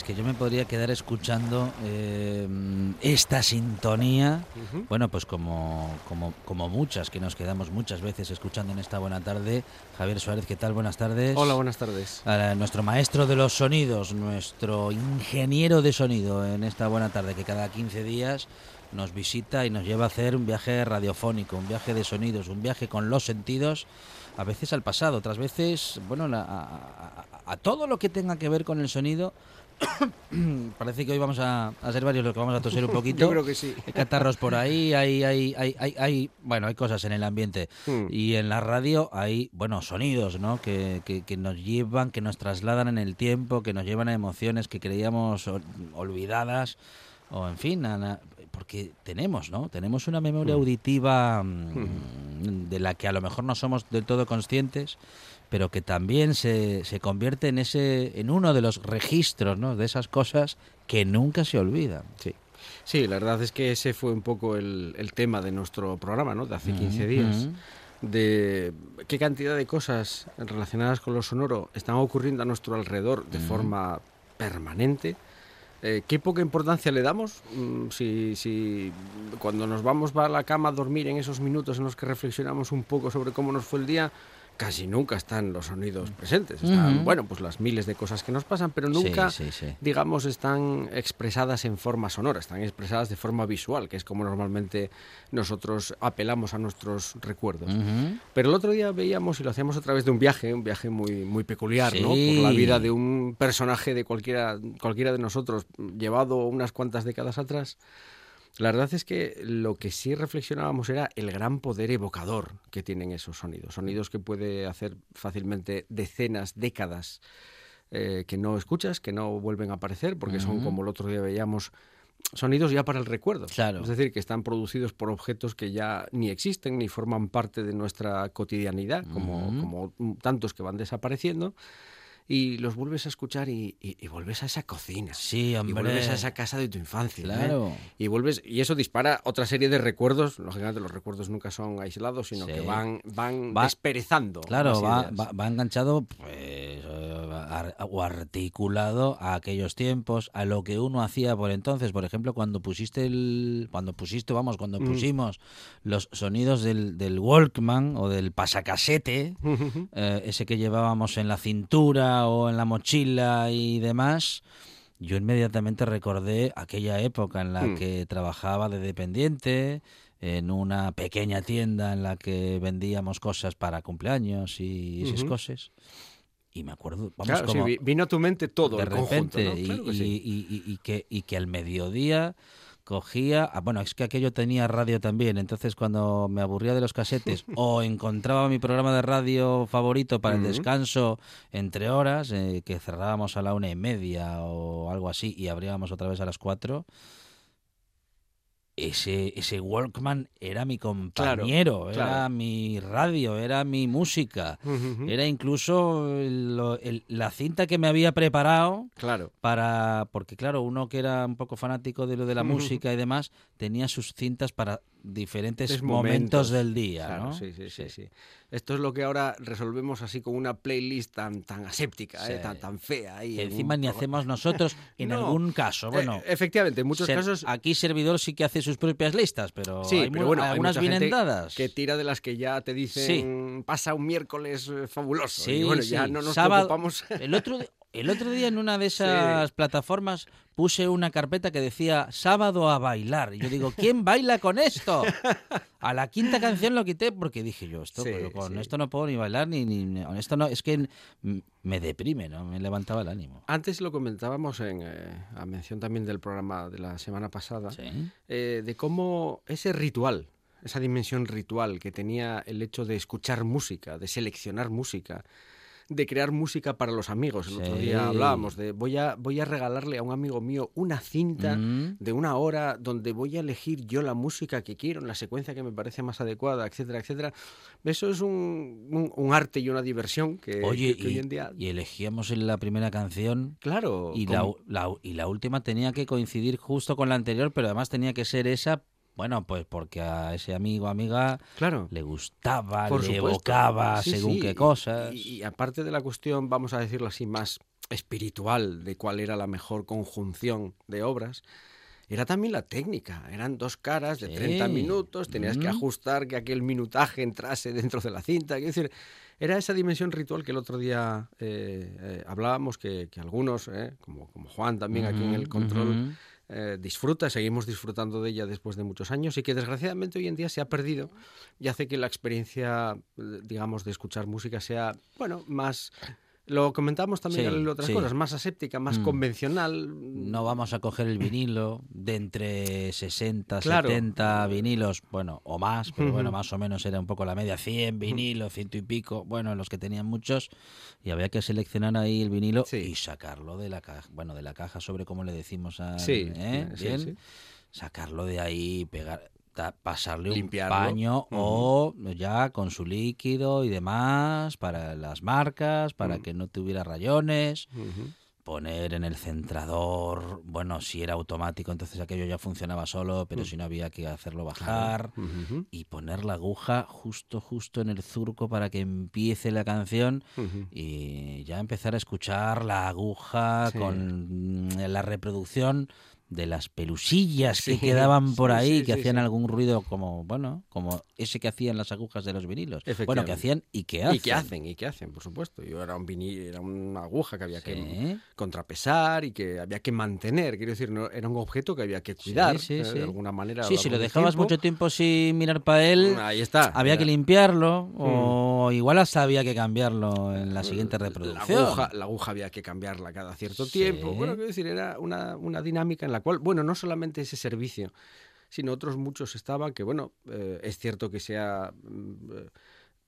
Es que yo me podría quedar escuchando eh, esta sintonía, bueno, pues como, como, como muchas que nos quedamos muchas veces escuchando en esta buena tarde. Javier Suárez, ¿qué tal? Buenas tardes. Hola, buenas tardes. A nuestro maestro de los sonidos, nuestro ingeniero de sonido en esta buena tarde, que cada 15 días nos visita y nos lleva a hacer un viaje radiofónico, un viaje de sonidos, un viaje con los sentidos, a veces al pasado, otras veces, bueno, la- a, a- a todo lo que tenga que ver con el sonido. Parece que hoy vamos a, a ser varios los que vamos a toser un poquito. Yo creo que sí. Hay catarros por ahí, hay, hay, hay, hay, hay- bueno, hay cosas en el ambiente. Hmm. Y en la radio hay, bueno, sonidos, ¿no? Que, que, que nos llevan, que nos trasladan en el tiempo, que nos llevan a emociones que creíamos ol- olvidadas, o en fin, a na- porque tenemos, ¿no? Tenemos una memoria auditiva mm, de la que a lo mejor no somos del todo conscientes, pero que también se, se convierte en ese, en uno de los registros, ¿no? De esas cosas que nunca se olvidan. Sí. Sí, la verdad es que ese fue un poco el, el tema de nuestro programa, ¿no? De hace 15 días. Ujú. De qué cantidad de cosas relacionadas con lo sonoro están ocurriendo a nuestro alrededor de forma permanente. Eh, ¿Qué poca importancia le damos? Mm, Si, si cuando nos vamos a la cama a dormir en esos minutos en los que reflexionamos un poco sobre cómo nos fue el día, casi nunca están los sonidos presentes. Están, Ujú. bueno, pues las miles de cosas que nos pasan, pero nunca Sí, sí, sí. digamos, están expresadas en forma sonora, están expresadas de forma visual, que es como normalmente nosotros apelamos a nuestros recuerdos. Ujú. Pero el otro día veíamos y lo hacíamos a través de un viaje, un viaje muy, muy peculiar, ¿no? Por la vida de un personaje de cualquiera, cualquiera de nosotros, llevado unas cuantas décadas atrás. La verdad es que lo que sí reflexionábamos era el gran poder evocador que tienen esos sonidos. Sonidos que puede hacer fácilmente decenas, décadas eh, que no escuchas, que no vuelven a aparecer, porque son, como el otro día veíamos, sonidos ya para el recuerdo. Claro. Es decir, que están producidos por objetos que ya ni existen ni forman parte de nuestra cotidianidad, como tantos que van desapareciendo. Y los vuelves a escuchar y, y- y vuelves a esa cocina. Sí, Y hombre. vuelves a esa casa de tu infancia. ¿eh? Claro. Y vuelves y eso dispara otra serie de recuerdos. Lógicamente los recuerdos nunca son aislados, sino Sí. que van van Va- desperezando. Claro, va, va, va enganchado pues, eh, ar- o articulado a aquellos tiempos, a lo que uno hacía por entonces. Por ejemplo, cuando pusiste el, cuando pusiste, vamos, cuando Mm. pusimos los sonidos del, del Walkman o del pasacasete, eh, ese que llevábamos en la cintura o en la mochila y demás. Yo inmediatamente recordé aquella época en la Mm. que trabajaba de dependiente en una pequeña tienda en la que vendíamos cosas para cumpleaños y esas cosas. Y me acuerdo, vamos, Claro, como vi- vino a tu mente todo de el conjunto, repente ¿no? y, que y- sí. y- y- y que, y que al mediodía cogía, ah, bueno, es que aquello tenía radio también, entonces cuando me aburría de los casetes o encontraba mi programa de radio favorito para el descanso entre horas, eh, que cerrábamos a la una y media o algo así y abríamos otra vez a las cuatro, ese, ese Walkman era mi compañero, era claro. mi radio, era mi música. Era incluso el- lo- el- la cinta que me había preparado Claro. para porque claro uno que era un poco fanático de lo de la música y demás tenía sus cintas para diferentes Es momentos, del día Claro, ¿no? sí, sí, sí, sí. Esto es lo que ahora resolvemos así con una playlist tan, tan aséptica, Sí. ¿eh? tan, tan fea. en encima un ni hacemos nosotros en No. algún caso Eh, bueno efectivamente, en muchos ser- casos aquí servidor sí que hace sus propias listas pero Sí, hay pero bueno, hay algunas mucha vienen dadas que tira de las que ya te dicen pasa un miércoles eh, fabuloso. Sí, y bueno, ya no nos Sábado- preocupamos. El otro, el otro día en una de esas plataformas puse una carpeta que decía sábado a bailar. Y yo digo, ¿quién baila con esto? A la quinta canción lo quité porque dije yo, esto, Sí, pero con sí. esto no puedo ni bailar ni, ni, con esto no, es que me deprime, ¿no? Me levantaba el ánimo. Antes lo comentábamos en, eh, a mención también del programa de la semana pasada, eh, de cómo ese ritual esa dimensión ritual que tenía el hecho de escuchar música, de seleccionar música, de crear música para los amigos. El otro día hablábamos de voy a, voy a regalarle a un amigo mío una cinta Mm. de una hora donde voy a elegir yo la música que quiero, en la secuencia que me parece más adecuada, etcétera, etcétera. Eso es un, un- un arte y una diversión que, Oye, que- que y, hoy en día... y elegíamos en la primera canción Claro. y la, la y la última tenía que coincidir justo con la anterior, pero además tenía que ser esa, bueno, pues porque a ese amigo amiga claro. le gustaba, Por le supuesto. evocaba Sí, según sí, qué cosas. Y, y aparte de la cuestión, vamos a decirlo así, más espiritual de cuál era la mejor conjunción de obras, era también la técnica. Eran dos caras de Sí. 30 minutos, tenías que ajustar que aquel minutaje entrase dentro de la cinta. Es decir, era esa dimensión ritual que el otro día eh, eh, hablábamos, que, que algunos, eh, como, como Juan también aquí en el control. Eh, disfruta, seguimos disfrutando de ella después de muchos años y que desgraciadamente hoy en día se ha perdido y hace que la experiencia, eh, digamos, de escuchar música sea, bueno, más... Lo comentamos también Sí, en otras sí. cosas, más aséptica, más Mm. convencional. No vamos a coger el vinilo de entre 60, Claro. 70 vinilos, bueno, o más, pero bueno, Ujú. más o menos era un poco la media, 100 vinilos, ciento y pico, bueno, los que tenían muchos, y había que seleccionar ahí el vinilo Sí. y sacarlo de la caja, bueno, de la caja sobre cómo le decimos a... Sí, ¿eh? sí, Bien, sí. sacarlo de ahí, pegar pasarle Limpiarlo. un paño o ya con su líquido y demás para las marcas, para Mm. que no tuviera rayones poner en el centrador, bueno, si era automático, entonces aquello ya funcionaba solo, pero Mm. si no había que hacerlo bajar. Y poner la aguja justo, justo en el surco para que empiece la canción y ya empezar a escuchar la aguja Sí. con la reproducción de las pelusillas que quedaban por sí, ahí, sí, que hacían algún ruido como, bueno, como ese que hacían las agujas de los vinilos. Bueno, que Efectivamente. hacían y que hacen. Y que hacen, y que hacen, por supuesto. Yo era un vinil, era una aguja que había que contrapesar y que había que mantener. Quiero decir, no, era un objeto que había que cuidar eh, de alguna manera. Sí, si lo dejabas tiempo. mucho tiempo sin mirar para él, Ahí está. había que limpiarlo o igual hasta había que cambiarlo en la siguiente La reproducción. aguja, la aguja había que cambiarla cada cierto tiempo. Bueno, quiero decir, era una, una dinámica en la cual, bueno, no solamente ese servicio, sino otros muchos estaban que, bueno, eh, es cierto que se ha, mm, eh,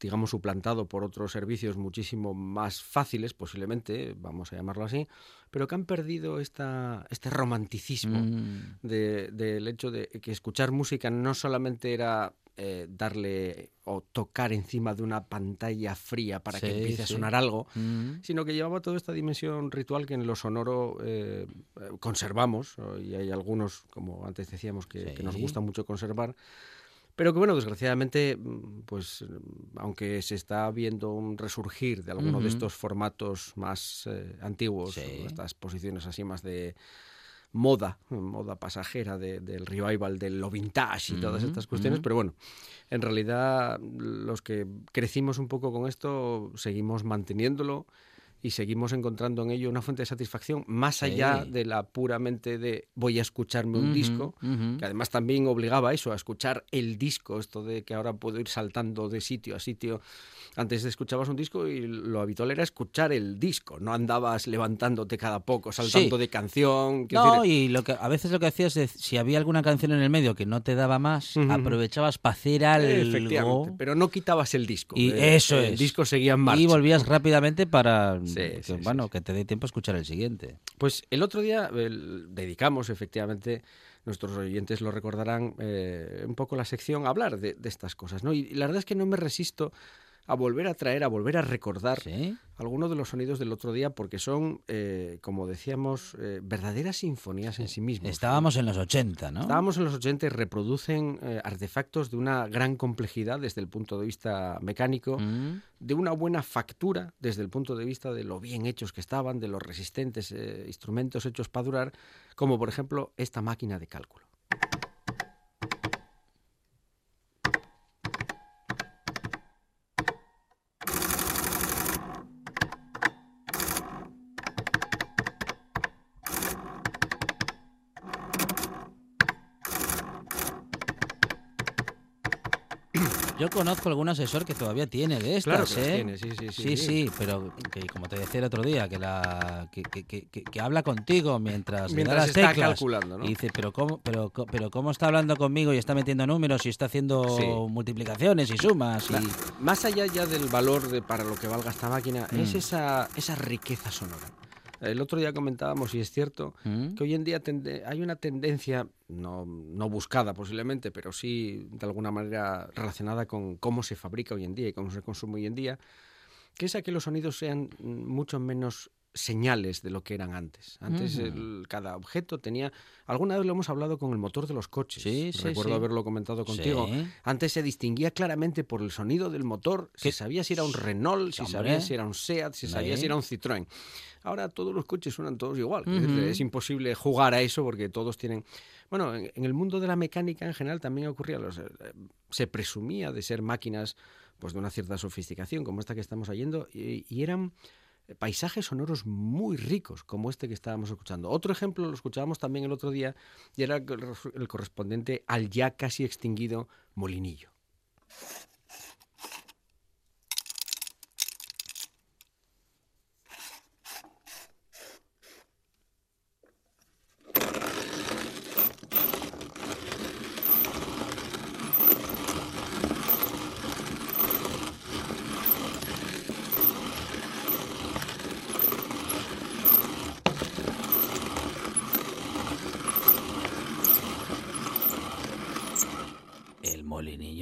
digamos, suplantado por otros servicios muchísimo más fáciles, posiblemente, vamos a llamarlo así, pero que han perdido esta, este romanticismo Mm, de- del hecho de que escuchar música no solamente era eh, darle o tocar encima de una pantalla fría para que Sí, empiece a sí. sonar algo, mm. sino que llevaba toda esta dimensión ritual que en lo sonoro eh, conservamos, y hay algunos, como antes decíamos, que, que nos Sí. gusta mucho conservar, pero que bueno, desgraciadamente, mm, pues mm, aunque se está viendo un resurgir de alguno de Ujú. estos formatos más eh, antiguos, Sí. estas posiciones así más de moda, moda pasajera de- del revival, de lo vintage y todas estas cuestiones, pero bueno, en realidad los que crecimos un poco con esto seguimos manteniéndolo y seguimos encontrando en ello una fuente de satisfacción más allá Sí. de la puramente de voy a escucharme un Ujú, disco, ujú. que además también obligaba a eso, a escuchar el disco, esto de que ahora puedo ir saltando de sitio a sitio. Antes escuchabas un disco y lo habitual era escuchar el disco, no andabas levantándote cada poco, saltando Sí. de canción. No, decir, y lo que a veces lo que hacías es, si había alguna canción en el medio que no te daba más, Ujú. aprovechabas para hacer algo Efectivamente, pero no quitabas el disco. Y eh, eso el es. disco seguía en marcha. y volvías rápidamente para Sí, que, sí, sí, bueno, sí. que te dé tiempo a escuchar el siguiente. Pues el otro día el- dedicamos efectivamente, nuestros oyentes lo recordarán, eh, un poco la sección a hablar de, de estas cosas. ¿no? Y la verdad es que no me resisto a volver a traer, a volver a recordar ¿Sí? algunos de los sonidos del otro día porque son, eh, como decíamos, eh, verdaderas sinfonías en sí mismos. Estábamos en los 80, ¿no? Estábamos en los 80 y reproducen eh, artefactos de una gran complejidad desde el punto de vista mecánico, Mm. de una buena factura desde el punto de vista de lo bien hechos que estaban, de los resistentes instrumentos hechos para durar, como por ejemplo esta máquina de cálculo. Conozco algún asesor que todavía tiene de estas, Claro que ¿eh? tiene, sí, sí, sí, sí, sí. pero que, como te decía el otro día, que la que, que- que- que- habla contigo mientras, le da Mientras las está teclas. calculando, ¿no? Y dice, pero cómo, pero, pero cómo está hablando conmigo y está metiendo números y está haciendo Sí. multiplicaciones y sumas y La- Más allá ya del valor de para lo que valga esta máquina, es Mm. esa, esa riqueza sonora. El otro día comentábamos, y es cierto, ¿Mm? que hoy en día hay una tendencia, no, no buscada posiblemente, pero sí de alguna manera relacionada con cómo se fabrica hoy en día y cómo se consume hoy en día, que es a que los sonidos sean mucho menos señales de lo que eran antes. Antes el- cada objeto tenía... Alguna vez lo hemos hablado con el motor de los coches. Sí, sí, Recuerdo sí. haberlo comentado contigo. Antes se distinguía claramente por el sonido del motor, si ¿Qué? sabía si era un Renault, si sabía si era un Seat, si sabía si era un Citroën. Ahora todos los coches suenan todos igual. Es imposible jugar a eso porque todos tienen... Bueno, en, en el mundo de la mecánica en general también ocurría, los, eh, se presumía de ser máquinas pues de una cierta sofisticación como esta que estamos oyendo y, y eran paisajes sonoros muy ricos como este que estábamos escuchando. Otro ejemplo lo escuchábamos también el otro día y era el correspondiente al ya casi extinguido molinillo. El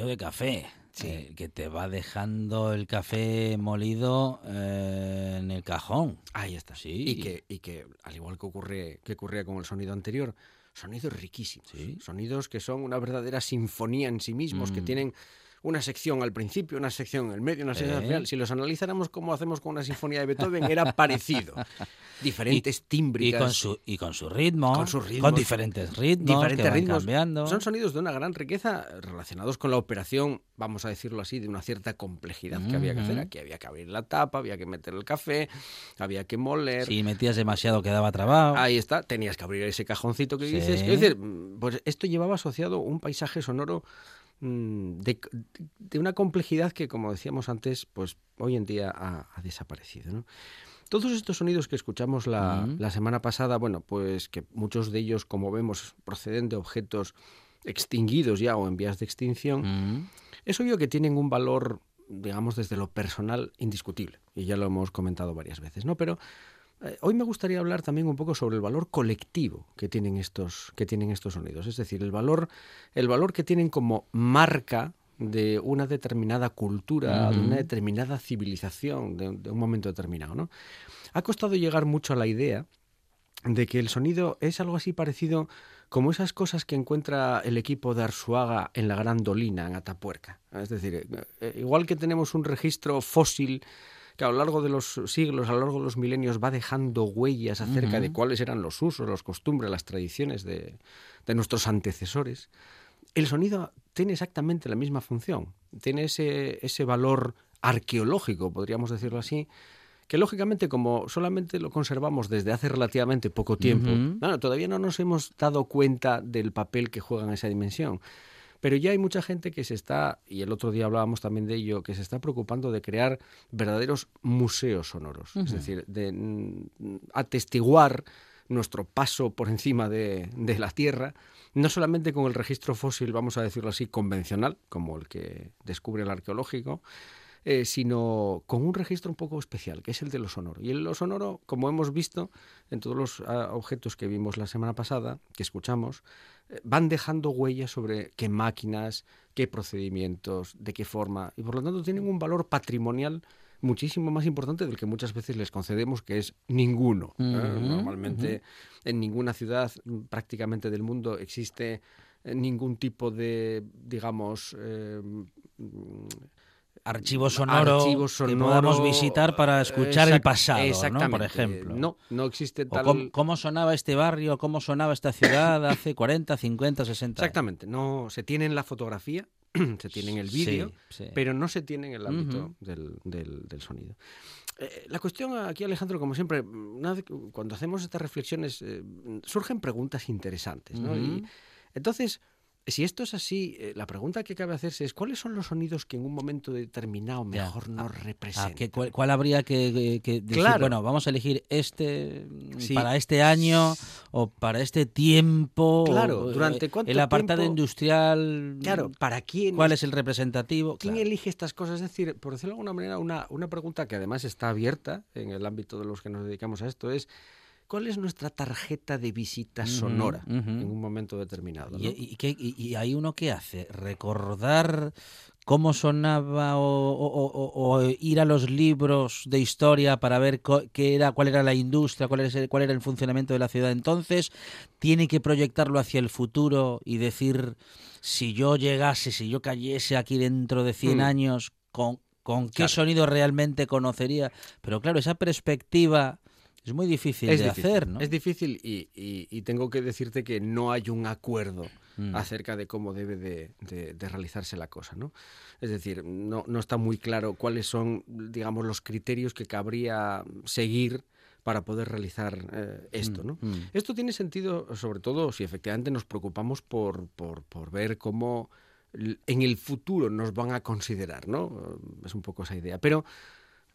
de café. Sí. eh, que te va dejando el café molido eh, en el cajón. Ahí está. Sí. Y que, y que al igual que ocurre que ocurría con el sonido anterior, sonidos riquísimos. Sí. Sonidos que son una verdadera sinfonía en sí mismos, que Mm. tienen una sección al principio, una sección en el medio, una sección al Eh. final. Si los analizáramos como hacemos con una sinfonía de Beethoven, era parecido. Diferentes tímbricas. Y con su, y con su ritmo. Con sus ritmos. Con diferentes ritmos. diferentes que van ritmos. cambiando. Son sonidos de una gran riqueza relacionados con la operación, vamos a decirlo así, de una cierta complejidad que había que hacer. Aquí había que abrir la tapa, había que meter el café, había que moler. Si metías demasiado quedaba trabado. Ahí está, tenías que abrir ese cajoncito que Sí. dices. Es decir, pues esto llevaba asociado un paisaje sonoro de, de una complejidad que, como decíamos antes, pues hoy en día ha, ha desaparecido. ¿no? Todos estos sonidos que escuchamos la, Mm. la semana pasada, bueno, pues que muchos de ellos, como vemos, proceden de objetos extinguidos ya o en vías de extinción, Mm. es obvio que tienen un valor, digamos, desde lo personal indiscutible. Y ya lo hemos comentado varias veces, ¿no? Pero hoy me gustaría hablar también un poco sobre el valor colectivo que tienen estos, que tienen estos sonidos. Es decir, el valor, el valor que tienen como marca de una determinada cultura, de una determinada civilización, de, de un momento determinado, ¿no? Ha costado llegar mucho a la idea de que el sonido es algo así parecido como esas cosas que encuentra el equipo de Arsuaga en la Gran Dolina, en Atapuerca. Es decir, eh, eh, igual que tenemos un registro fósil que a lo largo de los siglos, a lo largo de los milenios, va dejando huellas acerca de cuáles eran los usos, las costumbres, las tradiciones de, de nuestros antecesores, el sonido tiene exactamente la misma función. Tiene ese, ese valor arqueológico, podríamos decirlo así, que lógicamente como solamente lo conservamos desde hace relativamente poco tiempo, bueno, todavía no nos hemos dado cuenta del papel que juega en esa dimensión. Pero ya hay mucha gente que se está, y el otro día hablábamos también de ello, que se está preocupando de crear verdaderos museos sonoros. Es decir, de atestiguar nuestro paso por encima de, de la Tierra, no solamente con el registro fósil, vamos a decirlo así, convencional, como el que descubre el arqueológico, eh, sino con un registro un poco especial, que es el de lo sonoro. Y el lo sonoro, como hemos visto en todos los ah, objetos que vimos la semana pasada, que escuchamos, eh, van dejando huellas sobre qué máquinas, qué procedimientos, de qué forma, y por lo tanto tienen un valor patrimonial muchísimo más importante del que muchas veces les concedemos, que es ninguno. ¿eh? Normalmente en ninguna ciudad prácticamente del mundo existe ningún tipo de, digamos, eh, Archivo sonoro, archivo que podamos sonoro, visitar para escuchar el pasado, ¿no? Por exactamente. ejemplo. No, no existe O tal... cómo, cómo sonaba este barrio, cómo sonaba esta ciudad hace 40, 50, 60 años. Exactamente, no se tiene en la fotografía, se tiene en el vídeo, Sí, sí. pero no se tiene en el ámbito del, del- del sonido. Eh, la cuestión aquí, Alejandro, como siempre, cuando hacemos estas reflexiones, eh, surgen preguntas interesantes. ¿no? Y entonces, si esto es así, eh, la pregunta que cabe hacerse es cuáles son los sonidos que en un momento determinado Ya. mejor nos Ah, representan. ¿qué- cuál, cuál habría que, que decir? Claro. Bueno, vamos a elegir este mm, Sí. para este año o para este tiempo. Claro, o, eh, ¿durante cuánto El apartado tiempo? industrial. Claro, ¿para quién? ¿Cuál es el representativo? ¿Quién Claro. elige estas cosas? Es decir, por decirlo de alguna manera, una, una pregunta que además está abierta en el ámbito de los que nos dedicamos a esto es ¿cuál es nuestra tarjeta de visita sonora en un momento determinado? ¿Y, ¿no? y, qué- y- y hay uno que hace? ¿Recordar cómo sonaba o, o- o- o ir a los libros de historia para ver qué era, cuál era la industria, cuál era, cuál era el funcionamiento de la ciudad entonces? ¿Tiene que proyectarlo hacia el futuro y decir, si yo llegase, si yo cayese aquí dentro de 100 Mm. años, ¿con, con qué Claro. sonido realmente conocería? Pero claro, esa perspectiva es muy difícil es de difícil, hacer, ¿no? Es difícil y, y- y tengo que decirte que no hay un acuerdo Mm. acerca de cómo debe de, de- de realizarse la cosa, ¿no? Es decir, no, no está muy claro cuáles son, digamos, los criterios que cabría seguir para poder realizar eh, esto, ¿no? Mm. Esto tiene sentido, sobre todo, si efectivamente nos preocupamos por, por, por ver cómo en el futuro nos van a considerar, ¿no? Es un poco esa idea. Pero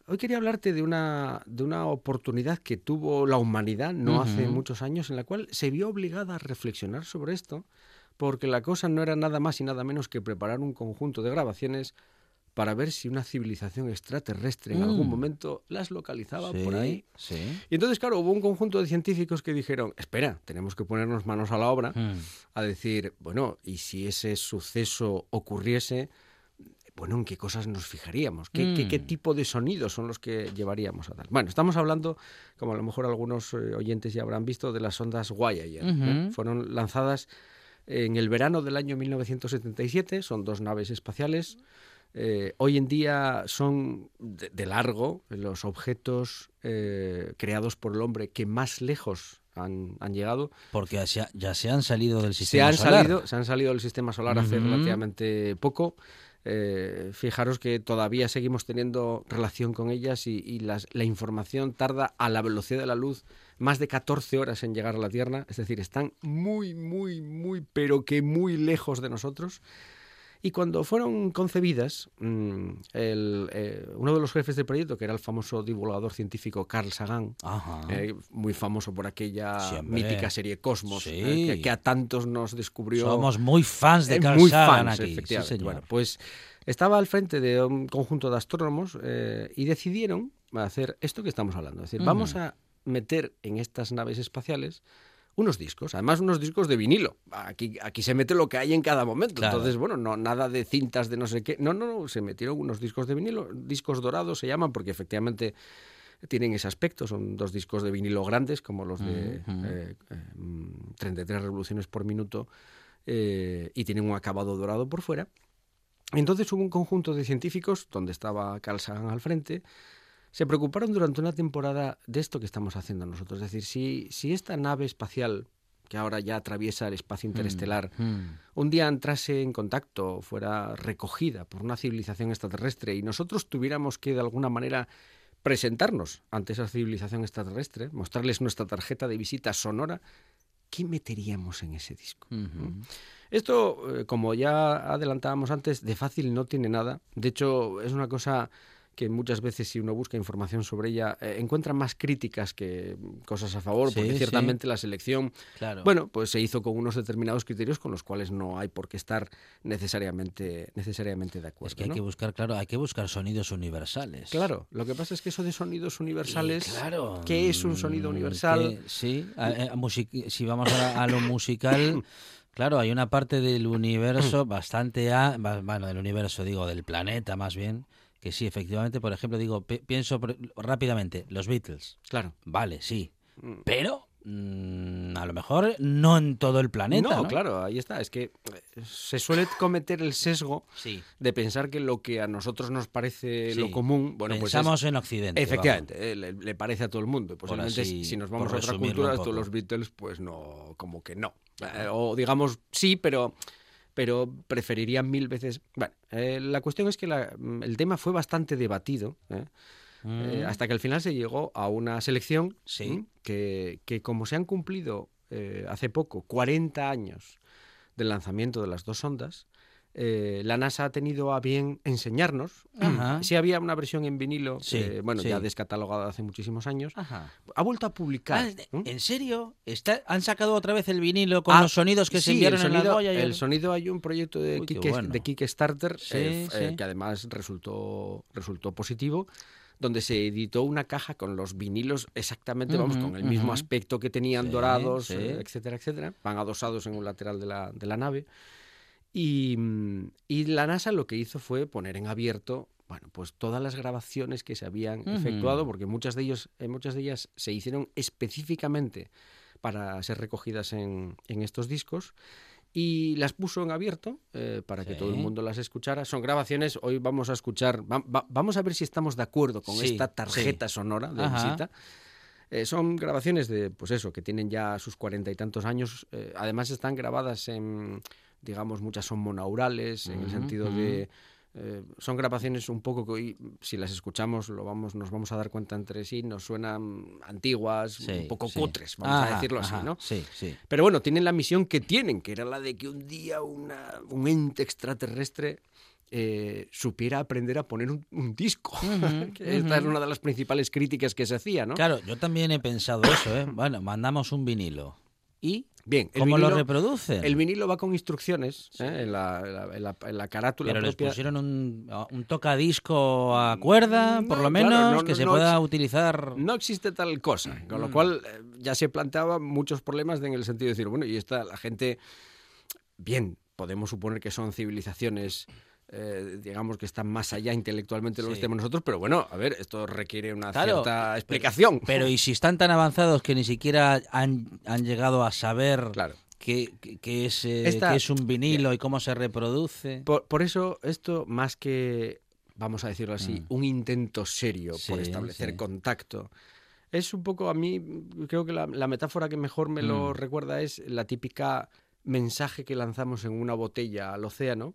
hoy quería hablarte de una, de una oportunidad que tuvo la humanidad no hace muchos años, en la cual se vio obligada a reflexionar sobre esto, porque la cosa no era nada más y nada menos que preparar un conjunto de grabaciones para ver si una civilización extraterrestre en algún Mm. momento las localizaba Sí, por ahí. sí. Y entonces, claro, hubo un conjunto de científicos que dijeron, espera, tenemos que ponernos manos a la obra Mm. a decir, bueno, y si ese suceso ocurriese, bueno, ¿en qué cosas nos fijaríamos? ¿Qué, qué- qué Mm. tipo de sonidos son los que llevaríamos a dar? Bueno, estamos hablando, como a lo mejor algunos eh, oyentes ya habrán visto, de las ondas Voyager. ¿eh? Ujú. Fueron lanzadas en el verano del año 1977, son dos naves espaciales. Eh, hoy en día son de, de largo los objetos eh, creados por el hombre que más lejos han, han llegado. Porque ya, se- ya se han salido del Se sistema han, solar. salido, se han salido del sistema solar hace Ujú. relativamente poco. Eh, fijaros que todavía seguimos teniendo relación con ellas y, y las- la información tarda a la velocidad de la luz más de 14 horas en llegar a la Tierra. Es decir, están muy, muy, muy, pero que muy lejos de nosotros. Y cuando fueron concebidas, mm, el, eh, uno de los jefes del proyecto, que era el famoso divulgador científico Carl Sagan, eh, muy famoso por aquella mítica serie Cosmos, Sí. eh, que, que a tantos nos descubrió. Somos muy fans de Carl muy Sagan fans, aquí. Sí, efectivamente. señor. Bueno, pues estaba al frente de un conjunto de astrónomos y decidieron hacer esto que estamos hablando. Es decir, Ujú. vamos a meter en estas naves espaciales unos discos, además unos discos de vinilo. Aquí, aquí se mete lo que hay en cada momento. Claro. Entonces, bueno, no nada de cintas de no sé qué. No, no, no, se metieron unos discos de vinilo, discos dorados se llaman porque efectivamente tienen ese aspecto. Son dos discos de vinilo grandes, como los de Ujú. eh, eh, mm, 33 revoluciones por minuto, eh, y tienen un acabado dorado por fuera. Entonces hubo un conjunto de científicos, donde estaba Carl Sagan al frente, se preocuparon durante una temporada de esto que estamos haciendo nosotros. Es decir, si, si esta nave espacial, que ahora ya atraviesa el espacio interestelar, Mm. un día entrase en contacto, fuera recogida por una civilización extraterrestre y nosotros tuviéramos que de alguna manera presentarnos ante esa civilización extraterrestre, mostrarles nuestra tarjeta de visita sonora, ¿qué meteríamos en ese disco? Ujú. Esto, eh, como ya adelantábamos antes, de fácil no tiene nada. De hecho, es una cosa que muchas veces si uno busca información sobre ella eh, encuentra más críticas que cosas a favor, Sí, porque sí. ciertamente la selección Claro. bueno, pues se hizo con unos determinados criterios con los cuales no hay por qué estar necesariamente, necesariamente de acuerdo. es que hay ¿no? que buscar, claro, hay que buscar sonidos universales. Claro, lo que pasa es que eso de sonidos universales, claro. ¿qué es un sonido mm, universal? que- sí, a- a music- si vamos a, a lo musical, claro, hay una parte del universo bastante, a, bueno, del universo, digo, del planeta más bien, que sí, efectivamente, por ejemplo, digo, pi- pienso por- rápidamente, los Beatles, Claro. vale, sí, Mm. pero mm, a lo mejor no en todo el planeta, no, ¿no? claro, ahí está. Es que eh, se suele cometer el sesgo Sí. de pensar que lo que a nosotros nos parece Sí. lo común, bueno, pues es- Pensamos en Occidente. Efectivamente, eh, le, le parece a todo el mundo. Y Posiblemente así, si nos vamos a otra cultura, poco. los Beatles, pues no, como que no. Eh, o digamos sí, pero, pero preferiría mil veces. Bueno, eh, la cuestión es que la- mm, el tema fue bastante debatido. ¿eh? Eh, Mm. hasta que al final se llegó a una selección que, que como se han cumplido hace poco 40 años del lanzamiento de las dos sondas, eh, la NASA ha tenido a bien enseñarnos. Ajá. Si había una versión en vinilo, Sí, eh, bueno, sí. ya descatalogada hace muchísimos años, Ajá. ha vuelto a publicar. Ah. ¿En serio? ¿Está, ¿Han sacado otra vez el vinilo con Ah, los sonidos que se sí, enviaron el en la Goya? y El sonido hay un proyecto de, Uy, qué Kick- bueno. de Kickstarter Sí, eh, sí. que además resultó, resultó positivo donde se editó una caja con los vinilos exactamente, vamos, con el mismo aspecto que tenían Sí, dorados, sí. etcétera, etcétera. Van adosados en un lateral de la, de la nave. Y, mm, y la NASA lo que hizo fue poner en abierto, bueno, pues todas las grabaciones que se habían efectuado, porque muchas de, ellos, eh, muchas de ellas se hicieron específicamente para ser recogidas en, en estos discos y las puso en abierto eh, para que todo el mundo las escuchara. Son grabaciones, hoy vamos a escuchar, va- va- vamos a ver si estamos de acuerdo con Sí, esta tarjeta sí. sonora de Ajá. visita. Eh, son grabaciones de, pues eso, que tienen ya sus cuarenta y tantos años. eh, además están grabadas en, digamos, muchas son monaurales, en el sentido de... eh, son grabaciones un poco que hoy, si las escuchamos, lo vamos, nos vamos a dar cuenta entre sí, nos suenan antiguas, Sí, un poco sí. cutres, vamos a Ajá, decirlo así, ¿no? Sí, sí. Pero bueno, tienen la misión que tienen, que era la de que un día una, un ente extraterrestre eh, supiera aprender a poner un, un disco. Esta es una de las principales críticas que se hacía, ¿no? Claro, yo también he pensado eso, ¿eh? Bueno, mandamos un vinilo. ¿Y Bien, el cómo lo vinilo, reproducen? el vinilo va con instrucciones ¿eh? en, la, en la- en la- en la carátula Pero les pusieron un, un tocadisco a cuerda, por No, lo claro, menos, no, que no, se no pueda utilizar. No existe tal cosa, con lo Mm. cual eh, ya se planteaban muchos problemas en el sentido de decir, bueno, y esta la gente, bien, podemos suponer que son civilizaciones, eh, digamos, que están más allá intelectualmente de lo que estemos nosotros, pero bueno, a ver, esto requiere una Claro, cierta explicación. Pero ¿y si están tan avanzados que ni siquiera han, han llegado a saber Claro. qué, qué- qué es, eh, Esta- qué es un vinilo y cómo se reproduce? Por, por eso esto, más que, vamos a decirlo así, Mm. un intento serio por establecer sí. contacto, es un poco a mí, creo que la, la metáfora que mejor me lo Mm. recuerda es la típica mensaje que lanzamos en una botella al océano.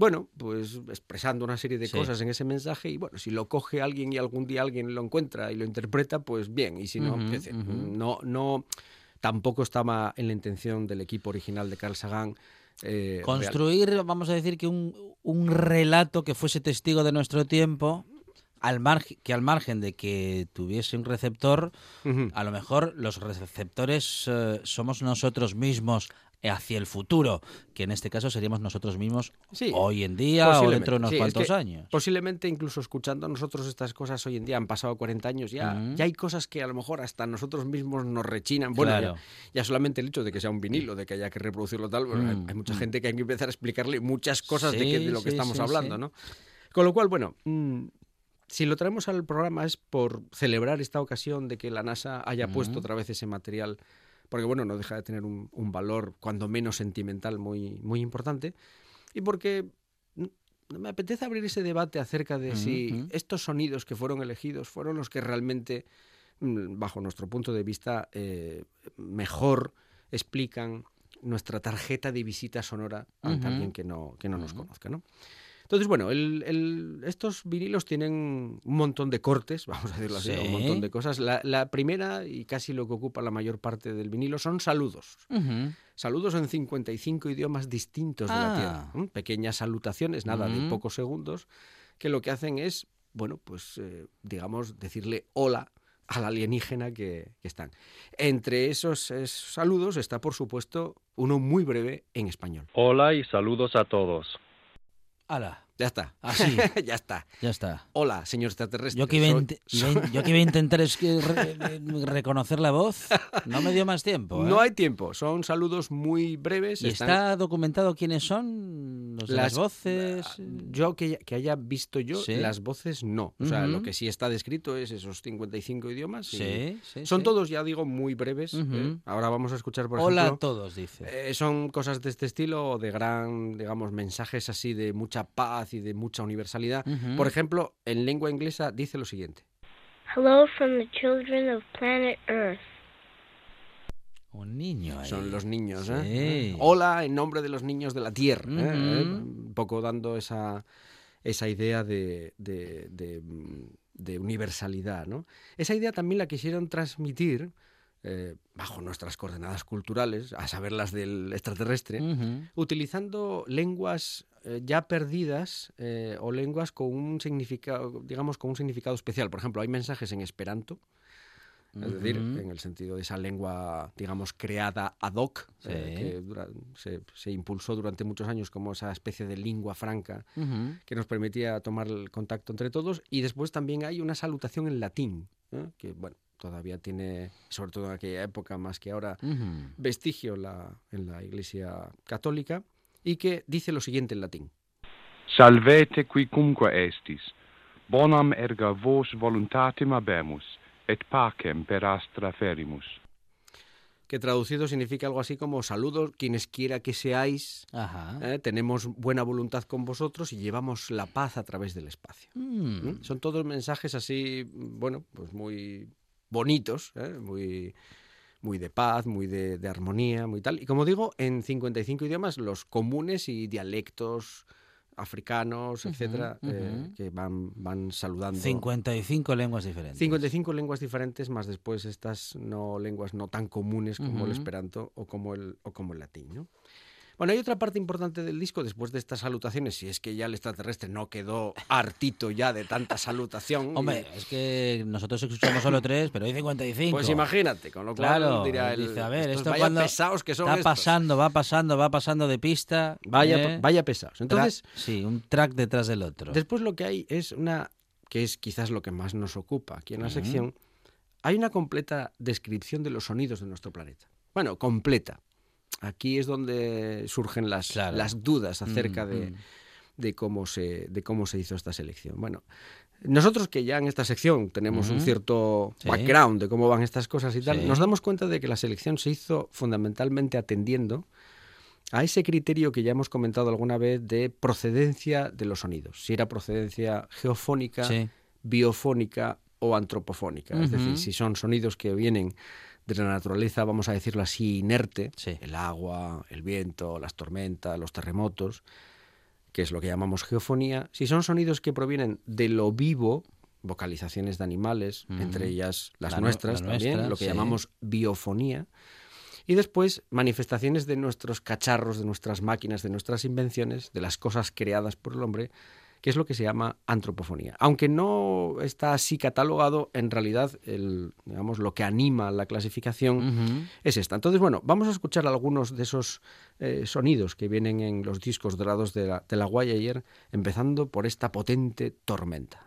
Bueno, pues expresando una serie de Sí. cosas en ese mensaje y bueno, si lo coge alguien y algún día alguien lo encuentra y lo interpreta, pues bien, y si no, Ujú, es decir, ujú. no, no, tampoco estaba en la intención del equipo original de Carl Sagan. eh, real- Construir, vamos a decir, que un, un relato que fuese testigo de nuestro tiempo, al margen, que al margen de que tuviese un receptor, a lo mejor los receptores eh, somos nosotros mismos hacia el futuro, que en este caso seríamos nosotros mismos Sí, hoy en día o dentro de unos Sí, es cuantos que años. Posiblemente incluso escuchando nosotros estas cosas hoy en día, han pasado 40 años, ya, ya hay cosas que a lo mejor hasta nosotros mismos nos rechinan. Bueno, Claro. ya, ya solamente el hecho de que sea un vinilo, de que haya que reproducirlo tal, bueno, hay- Mm, hay, mucha mm. gente que hay que empezar a explicarle muchas cosas de, Sí, que- de lo que estamos hablando. ¿no? Con lo cual, bueno, mm, si lo traemos al programa es por celebrar esta ocasión de que la NASA haya puesto otra vez ese material, porque bueno, no deja de tener un, un valor, cuando menos sentimental, muy, muy importante, y porque me apetece abrir ese debate acerca de si estos sonidos que fueron elegidos fueron los que realmente, mm, bajo nuestro punto de vista, eh, mejor explican nuestra tarjeta de visita sonora Ujú. alguien que no, que no nos conozca, ¿no? Entonces, bueno, el- el- estos vinilos tienen un montón de cortes, vamos a decirlo así, un montón de cosas. La, la primera, y casi lo que ocupa la mayor parte del vinilo, son saludos. Ujú. Saludos en 55 idiomas distintos de la Ah. Tierra. Pequeñas salutaciones, nada de pocos segundos, que lo que hacen es, bueno, pues, eh, digamos, decirle hola al alienígena que, que están. Entre esos, esos saludos está, por supuesto, uno muy breve en español. Hola y saludos a todos. Allah. Ya está. Así. ya está. ya está. Hola, señor extraterrestre. Yo que, iba a Soy- a in- yo que iba a intentar es que re- re- reconocer la voz, no me dio más tiempo. ¿eh? No hay tiempo, son saludos muy breves. ¿Y están- está documentado quiénes son los las, Las- voces? Yo que, que haya visto yo, Sí. las voces no. O sea, lo que sí está descrito es esos 55 idiomas. y Sí, sí, Son sí. todos, ya digo, muy breves. ¿eh? Ahora vamos a escuchar, por Hola a ejemplo... todos, dice. eh, son cosas de este estilo, de gran, digamos, mensajes así de mucha paz y de mucha universalidad. Ujú. Por ejemplo, en lengua inglesa dice lo siguiente. Hello from the children of planet Earth. Un niño ahí. Son los niños. Sí. ¿eh? Hola en nombre de los niños de la Tierra. ¿eh? ¿eh? Ujú. Un poco dando esa, esa idea de, de- de, mm, de universalidad. ¿no? Esa idea también la quisieron transmitir eh, bajo nuestras coordenadas culturales, a saber las del extraterrestre, Ujú. utilizando lenguas eh, ya perdidas eh, o lenguas con un significado, digamos, con un significado especial. Por ejemplo, hay mensajes en esperanto, es decir, en el sentido de esa lengua, digamos, creada ad hoc, Sí. eh, que dura- se, se impulsó durante muchos años como esa especie de lengua franca Ujú. que nos permitía tomar el contacto entre todos. Y después también hay una salutación en latín, ¿eh? que, bueno, todavía tiene, sobre todo en aquella época más que ahora, vestigio en la, en la Iglesia Católica, y que dice lo siguiente en latín. Salvete quicumque estis, bonam erga vos voluntatem habemus, et pacem per astra ferimus. que traducido significa algo así como saludos quienes quiera que seáis, Ajá. ¿eh? tenemos buena voluntad con vosotros y llevamos la paz a través del espacio. Mm. ¿eh? Son todos mensajes así, bueno, pues muy bonitos, ¿eh? muy, muy de paz, muy de, de armonía, muy tal. Y como digo, en 55 idiomas, los comunes y dialectos africanos, etcétera, eh, que van, van saludando. 55 lenguas diferentes. 55 lenguas diferentes, más después estas no lenguas no tan comunes como el esperanto o como el, o como el latín. ¿no? Bueno, hay otra parte importante del disco después de estas salutaciones, si es que ya el extraterrestre no quedó hartito ya de tanta salutación. Hombre, y- es que nosotros escuchamos solo tres, pero hay 55. pues imagínate, con lo cual Claro, dirá el, dice, a ver, estos esto vaya cuando pesados que son Está estos. pasando, va pasando, va pasando de pista. Vaya, ¿eh? vaya pesados. Entonces, sí, un track detrás del otro. Después lo que hay es una, que es quizás lo que más nos ocupa aquí en la sección, hay una completa descripción de los sonidos de nuestro planeta. Bueno, completa. Aquí es donde surgen las, Claro. las dudas acerca Mm, de, mm. de cómo se, de cómo se hizo esta selección. Bueno, nosotros que ya en esta sección tenemos un cierto Sí. background de cómo van estas cosas y tal, Sí. nos damos cuenta de que la selección se hizo fundamentalmente atendiendo a ese criterio que ya hemos comentado alguna vez de procedencia de los sonidos. Si era procedencia geofónica, Sí. biofónica o antropofónica. Es decir, si son sonidos que vienen de la naturaleza, vamos a decirlo así, inerte, Sí. el agua, el viento, las tormentas, los terremotos, que es lo que llamamos geofonía, si son sonidos que provienen de lo vivo, vocalizaciones de animales, entre ellas las La nu- nuestras la también, nuestra, lo que sí. llamamos biofonía, y después manifestaciones de nuestros cacharros, de nuestras máquinas, de nuestras invenciones, de las cosas creadas por el hombre, que es lo que se llama antropofonía. Aunque no está así catalogado, en realidad el, digamos, lo que anima la clasificación es esta. Entonces, bueno, vamos a escuchar algunos de esos eh, sonidos que vienen en los discos dorados de la, de la Voyager, empezando por esta potente tormenta.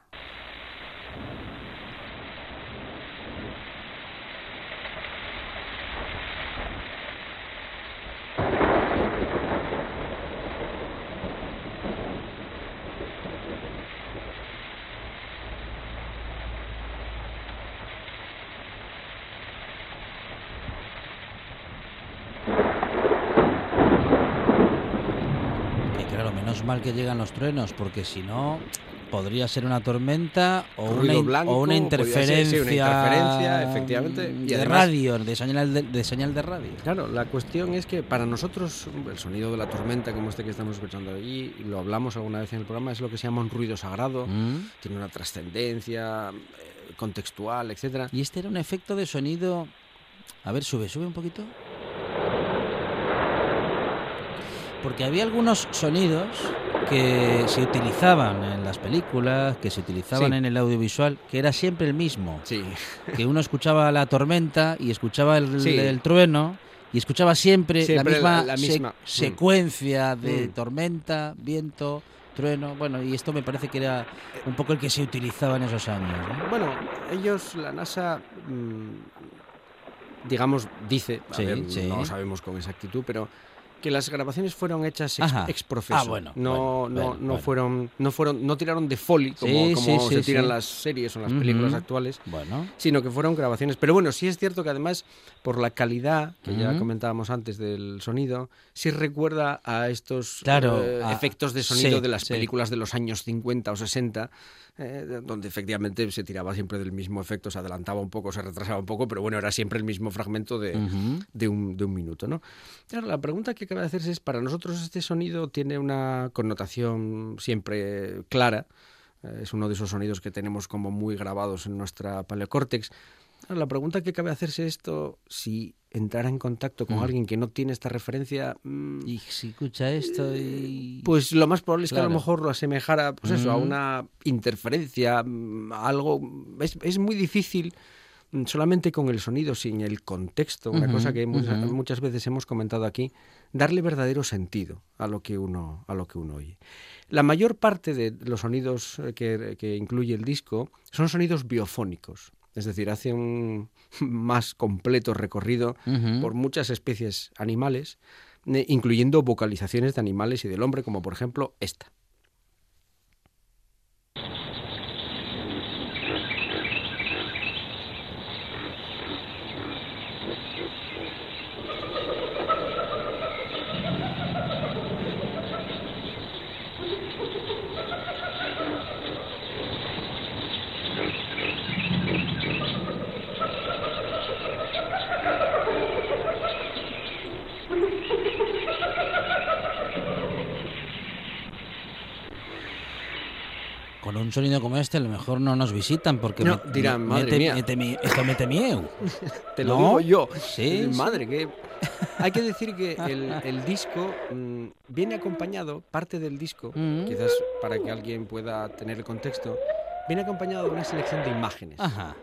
Que claro, menos mal que llegan los truenos, porque si no podría ser una tormenta o, una, Ruido in- blanco, o una podría ser, sí, sí, una interferencia, efectivamente, y de además- radio, de señal de, de señal de radio. Claro, la cuestión es que para nosotros el sonido de la tormenta, como este que estamos escuchando allí, y lo hablamos alguna vez en el programa, es lo que se llama un ruido sagrado, Mm. tiene una trascendencia eh, contextual, etcétera. Y este era un efecto de sonido. A ver, sube, sube un poquito. Porque había algunos sonidos que se utilizaban en las películas, que se utilizaban Sí. en el audiovisual, que era siempre el mismo. Sí, Que uno escuchaba la tormenta y escuchaba el, Sí. el trueno y escuchaba siempre, Siempre la misma, la- la se- misma. Mm. secuencia de Mm. tormenta, viento, trueno. Bueno, y esto me parece que era un poco el que se utilizaba en esos años. ¿no? Bueno, ellos, la NASA, mm, digamos, dice, a Sí, ver, sí. no lo sabemos con exactitud, pero que las grabaciones fueron hechas ex, ex profeso. Ah, bueno, no, bueno, no, bueno, no fueron, no fueron, no tiraron de foley como, Sí, como sí, se sí, tiran las series o las películas Ujú. actuales. Bueno, sino que fueron grabaciones. Pero bueno, sí es cierto que además, por la calidad que ya comentábamos antes del sonido, sí recuerda a estos Claro, eh, a- efectos de sonido de las películas de los años 50 o 60, eh, donde efectivamente se tiraba siempre del mismo efecto, se adelantaba un poco, se retrasaba un poco, pero bueno, era siempre el mismo fragmento de, de, un, de un minuto. ¿no? Claro, la pregunta que acaba de hacerse es, para nosotros este sonido tiene una connotación siempre clara, eh, es uno de esos sonidos que tenemos como muy grabados en nuestra paleocórtex, La pregunta que cabe hacerse esto, si entrar en contacto con Mm. alguien que no tiene esta referencia, mm, Y si escucha esto y... pues lo más probable es que a lo mejor lo asemejara pues eso, a Mm. una interferencia, a algo... Es, es muy difícil solamente con el sonido, sin el contexto, una cosa que muchas, muchas veces hemos comentado aquí, darle verdadero sentido a lo que uno, a lo que uno oye. La mayor parte de los sonidos eh, que, que incluye el disco son sonidos biofónicos, es decir, hace un más completo recorrido por muchas especies animales, eh, incluyendo vocalizaciones de animales y del hombre, como por ejemplo esta. Sonido como este a lo mejor no nos visitan porque No, me- dirán, me- "Madre mete- mía". mete mi- esto mete miedo. Te lo ¿No? digo yo. Sí. Madre, que hay que decir que el, el disco mm, viene acompañado, parte del disco, Mm. quizás para que alguien pueda tener el contexto, viene acompañado de una selección de imágenes. Ajá,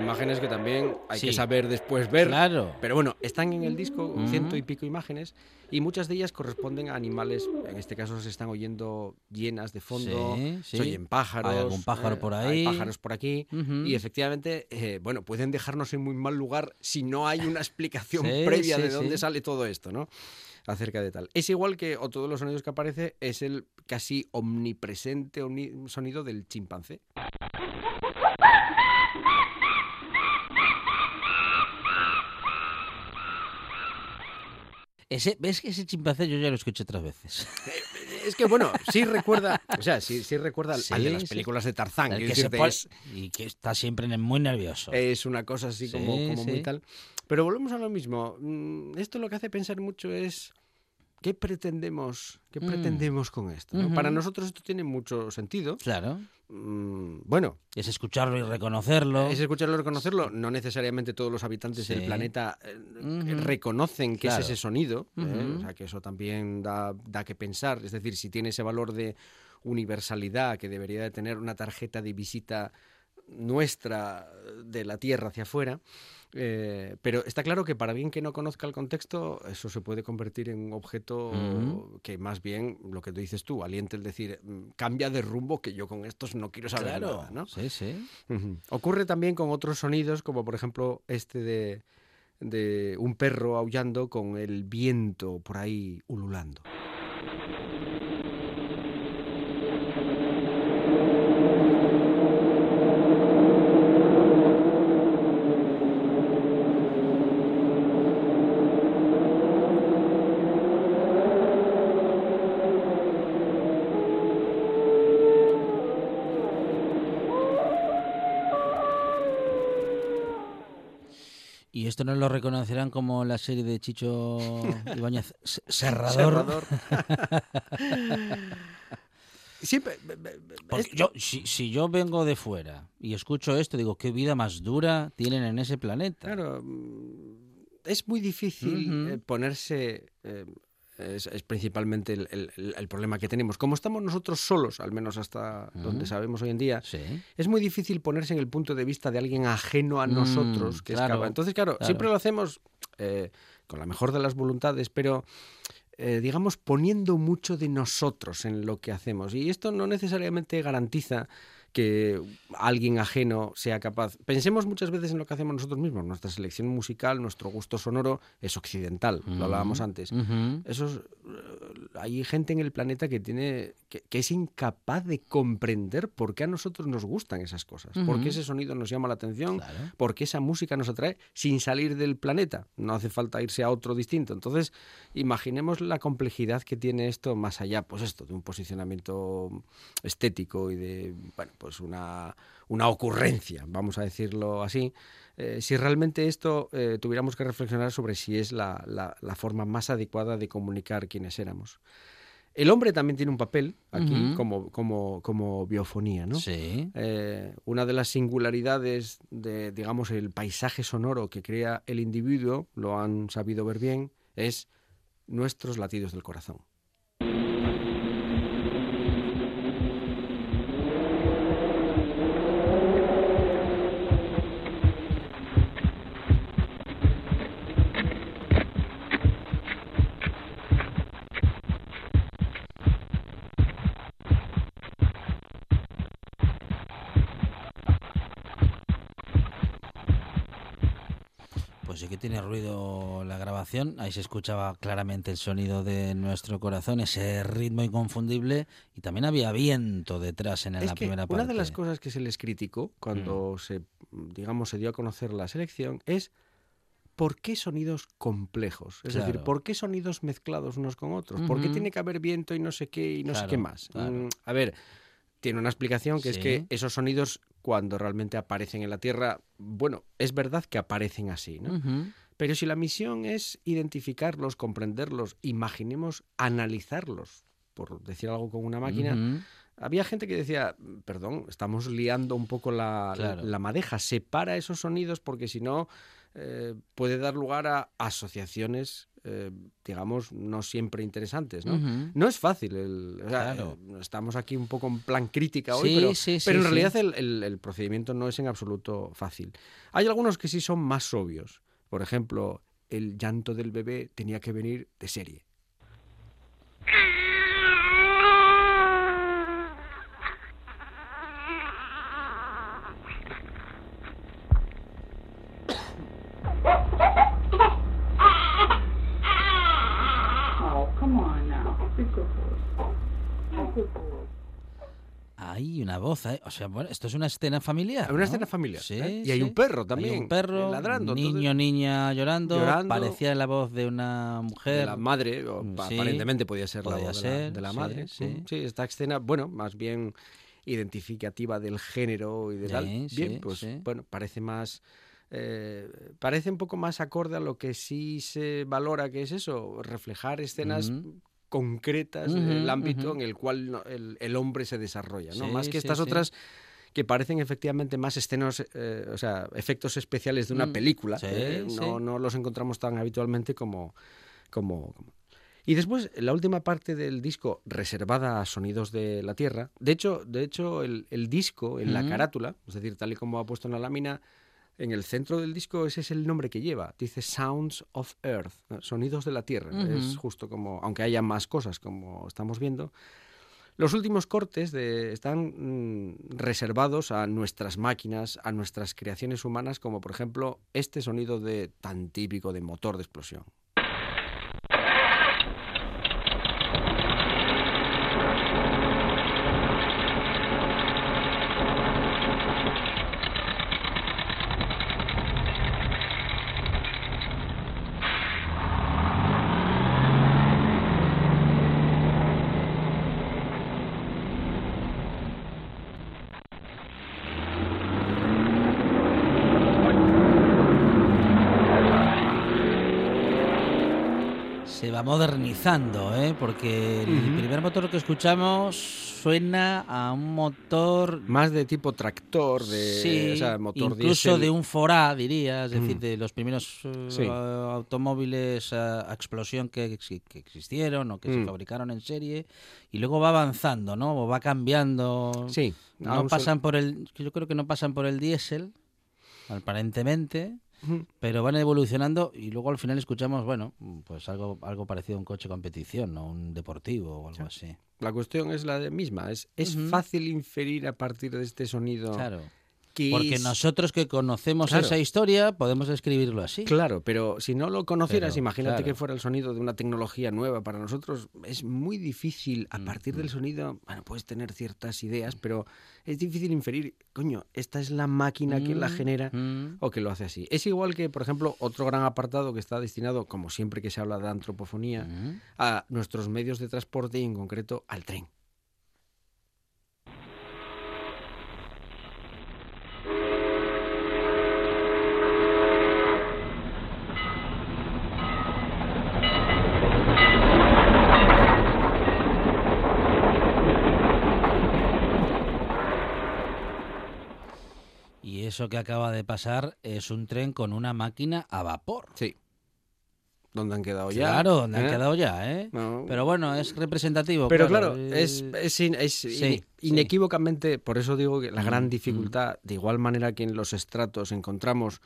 Imágenes que también hay Sí. que saber después ver. claro. Pero bueno, están en el disco ciento y pico imágenes y muchas de ellas corresponden a animales, en este caso se están oyendo hienas de fondo, Sí, sí. se oyen pájaros. Hay algún pájaro por ahí. Hay pájaros por aquí. Y efectivamente, eh, bueno, pueden dejarnos en muy mal lugar si no hay una explicación previa de dónde sale todo esto, ¿no? Acerca de tal. Es igual que otro de los sonidos que aparece es el casi omnipresente omni- sonido del chimpancé. Ese, ¿Ves que ese chimpancé yo ya lo escuché otras veces? Es que bueno, sí recuerda, o sea, sí, sí recuerda al- al de las sí. películas de Tarzán. Que se decirte, pone- es- y que está siempre muy nervioso. Es una cosa así como, como muy tal. Pero volvemos a lo mismo. Mm, Esto lo que hace pensar mucho es qué pretendemos, qué Mm. pretendemos con esto. Para nosotros esto tiene mucho sentido. Claro. Mm, Bueno, Es escucharlo y reconocerlo. es escucharlo y reconocerlo. No necesariamente todos los habitantes del planeta eh, reconocen que Claro. es ese sonido. ¿eh? O sea, que eso también da, da que pensar. Es decir, si tiene ese valor de universalidad que debería de tener una tarjeta de visita nuestra de la Tierra hacia afuera. Eh, pero está claro que para alguien que no conozca el contexto, eso se puede convertir en un objeto que más bien, lo que tú dices tú, aliente el decir, "Mm, cambia de rumbo que yo con estos no quiero saber Claro. nada, ¿no? Sí, sí. Ocurre también con otros sonidos, como por ejemplo este de, de un perro aullando con el viento por ahí ululando. Esto no lo reconocerán como la serie de Chicho Ibáñez Serrador? Serrador. Siempre. Porque yo, si, si yo vengo de fuera y escucho esto, digo, qué vida más dura tienen en ese planeta. Claro, mm, es muy difícil eh, ponerse. eh, es, es principalmente el, el- el- el problema que tenemos. Como estamos nosotros solos, al menos hasta donde sabemos hoy en día, Sí. es muy difícil ponerse en el punto de vista de alguien ajeno a Mm, nosotros que claro, escapa. Entonces, claro, claro. siempre lo hacemos eh, con la mejor de las voluntades, pero eh, digamos poniendo mucho de nosotros en lo que hacemos. Y esto no necesariamente garantiza que alguien ajeno sea capaz. Pensemos muchas veces en lo que hacemos nosotros mismos. Nuestra selección musical, nuestro gusto sonoro es occidental, lo hablábamos antes. Eso es, eh, hay gente en el planeta que tiene que, que es incapaz de comprender por qué a nosotros nos gustan esas cosas, por qué ese sonido nos llama la atención, Claro. por qué esa música nos atrae sin salir del planeta. No hace falta irse a otro distinto. Entonces, imaginemos la complejidad que tiene esto más allá, pues esto, de un posicionamiento estético y de, bueno, pues una, una ocurrencia, vamos a decirlo así. Eh, si realmente esto eh, tuviéramos que reflexionar sobre si es la, la- la forma más adecuada de comunicar quiénes éramos. El hombre también tiene un papel aquí como, como, como biofonía, ¿no? Sí. Eh, una de las singularidades de, digamos, el paisaje sonoro que crea el individuo, lo han sabido ver bien, es nuestros latidos del corazón. Tiene ruido la grabación. Ahí se escuchaba claramente el sonido de nuestro corazón, ese ritmo inconfundible. Y también había viento detrás en es la que primera una parte. de las cosas que se les criticó cuando se, digamos, se dio a conocer la selección es ¿por qué sonidos complejos? Es decir. ¿por qué sonidos mezclados unos con otros? ¿Por qué tiene que haber viento y no sé qué y no sé qué más? claro. Mm, a ver, tiene una explicación que es que esos sonidos cuando realmente aparecen en la Tierra, bueno, es verdad que aparecen así, ¿no? Pero si la misión es identificarlos, comprenderlos, imaginemos analizarlos, por decir algo con una máquina, había gente que decía, perdón, estamos liando un poco la, Claro. la madeja, separa esos sonidos porque si no eh, puede dar lugar a asociaciones, eh, digamos, no siempre interesantes, ¿no? No es fácil, el- o sea, Claro. eh, estamos aquí un poco en plan crítica hoy, Sí, pero, sí, sí, pero en realidad el, el- el procedimiento no es en absoluto fácil. Hay algunos que sí son más obvios. Por ejemplo, el llanto del bebé tenía que venir de serie. Hay una voz, ¿eh? O sea, bueno, esto es una escena familiar. Una ¿no? escena familiar. Sí, ¿eh? Y hay un perro Hay también. un perro, eh, ladrando. niño, entonces, niña llorando, llorando. Parecía la voz de una mujer. de la madre, o Mm, sí, aparentemente podía ser la podía voz de la- ser, de la, madre. sí. Mm, sí, esta escena, bueno, más bien identificativa del género y de tal. Bien, pues bueno, parece más. eh, parece un poco más acorde a lo que sí se valora, que es eso, reflejar escenas. Concretas Ujú, del ámbito ujú. en el cual no- el, el hombre se desarrolla, ¿no? Sí, más que sí, estas sí. otras que parecen efectivamente más escenas, eh, o sea, efectos especiales de una Mm, película. ¿eh? No, no los encontramos tan habitualmente como, como, como- Y después, la última parte del disco reservada a sonidos de la Tierra. De hecho, de hecho el, el disco, en la carátula, es decir, tal y como ha puesto en la lámina, en el centro del disco ese es el nombre que lleva. Dice Sounds of Earth, ¿no? sonidos de la Tierra. Es justo como, aunque haya más cosas como estamos viendo. Los últimos cortes de- están mm, reservados a nuestras máquinas, a nuestras creaciones humanas, como por ejemplo este sonido de tan típico de motor de explosión. Se va modernizando, ¿eh? Porque el primer motor que escuchamos suena a un motor Más de tipo tractor, de sí, o sea, motor incluso de un Forá, diría, es decir, Mm. de los primeros Sí. a- automóviles a, a explosión que, exi- que existieron o que se Mm. fabricaron en serie y luego va avanzando, ¿no? O va cambiando. Sí, No pasan por el, yo creo que no pasan por el diésel, aparentemente. Pero van evolucionando y luego al final escuchamos, bueno, pues algo, algo parecido a un coche competición, ¿no? Un deportivo o algo así. La cuestión es la misma. Es, es fácil inferir a partir de este sonido Claro. que Porque es- nosotros que conocemos Claro. esa historia podemos describirlo así. Claro, pero si no lo conocieras, Pero, imagínate claro. que fuera el sonido de una tecnología nueva para nosotros. Es muy difícil, a partir Mm, del sonido, bueno, puedes tener ciertas ideas, pero es difícil inferir, coño, esta es la máquina que la Mm, genera mm. o que lo hace así. Es igual que, por ejemplo, otro gran apartado que está destinado, como siempre que se habla de antropofonía, Mm. a nuestros medios de transporte y en concreto al tren. Eso que acaba de pasar es un tren con una máquina a vapor. Sí. ¿Dónde han quedado ya? Claro, donde han ¿Eh? quedado ya, ¿eh? No. Pero bueno, es representativo. Pero claro, es, eh, es in- es sí, in- sí. inequívocamente, por eso digo que la Mm, gran mm. dificultad, de igual manera que en los estratos encontramos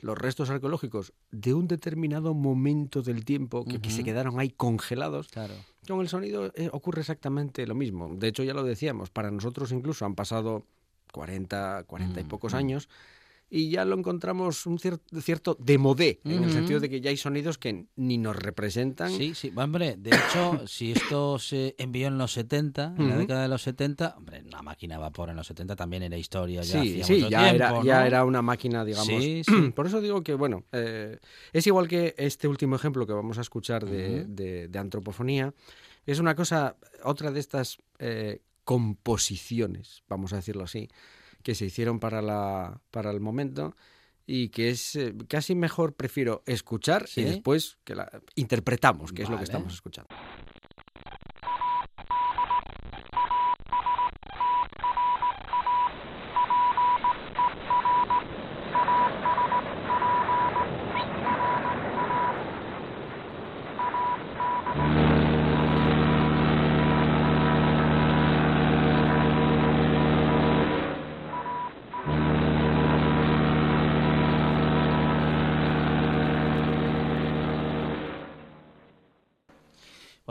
los restos arqueológicos de un determinado momento del tiempo que, que se quedaron ahí congelados, Claro. con el sonido eh, ocurre exactamente lo mismo. De hecho, ya lo decíamos, para nosotros incluso han pasado 40, 40 y Mm, pocos mm. años y ya lo encontramos un cier- cierto demodé, en el Ujú. sentido de que ya hay sonidos que ni nos representan. Sí, sí, hombre, de hecho, si esto se envió en los 70, en la década de los 70, hombre, una máquina a vapor en los 70 también era historia, ya Sí, hacía sí, mucho ya, era, ya era una máquina, digamos. Sí, sí. Por eso digo que, bueno, eh, es igual que este último ejemplo que vamos a escuchar de- de antropofonía. Es una cosa, otra de estas eh, composiciones, vamos a decirlo así, que se hicieron para, la, para el momento y que es eh, casi mejor prefiero escuchar Sí. y después que la interpretamos, que es lo que estamos escuchando.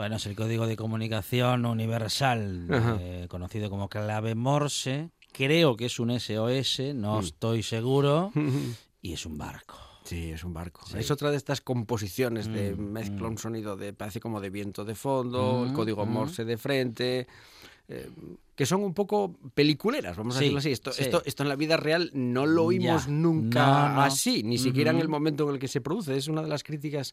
Bueno, es el código de comunicación universal, eh, conocido como clave Morse. Creo que es un SOS, no Mm. estoy seguro. Y es un barco. Sí, es un barco. Sí. Es otra de estas composiciones de Mm, mezcla mm. un sonido de parece como de viento de fondo, el código. Morse de frente, eh, que son un poco peliculeras, vamos a decirlo así. Esto, sí. esto, esto en la vida real no lo oímos Ya. nunca No, no. así, ni siquiera en el momento en el que se produce. Es una de las críticas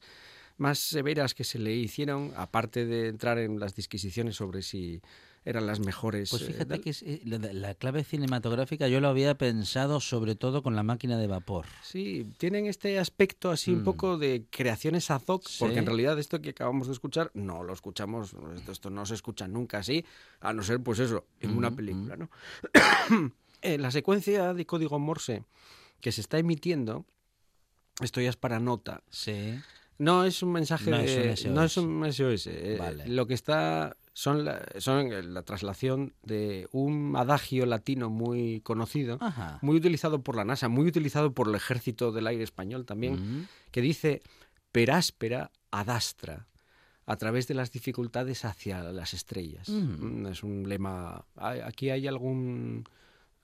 más severas que se le hicieron, aparte de entrar en las disquisiciones sobre si eran las mejores. Pues eh, fíjate que es, eh, la, la clave cinematográfica yo lo había pensado sobre todo con la máquina de vapor. Sí, tienen este aspecto así un Mm. poco de creaciones ad hoc, porque en realidad esto que acabamos de escuchar no lo escuchamos, esto, esto no se escucha nunca así, a no ser pues eso, en una Mm, película, ¿no? Eh, la secuencia de código Morse que se está emitiendo, esto ya es para nota, Sí. No es un mensaje No es de- un no es un SOS. eh, Vale. Lo que está son la, son la traslación de un adagio latino muy conocido, Ajá. muy utilizado por la NASA, muy utilizado por el Ejército del Aire Español también, que dice per áspera ad astra, a través de las dificultades hacia las estrellas. Mm. Es un lema. Aquí hay algún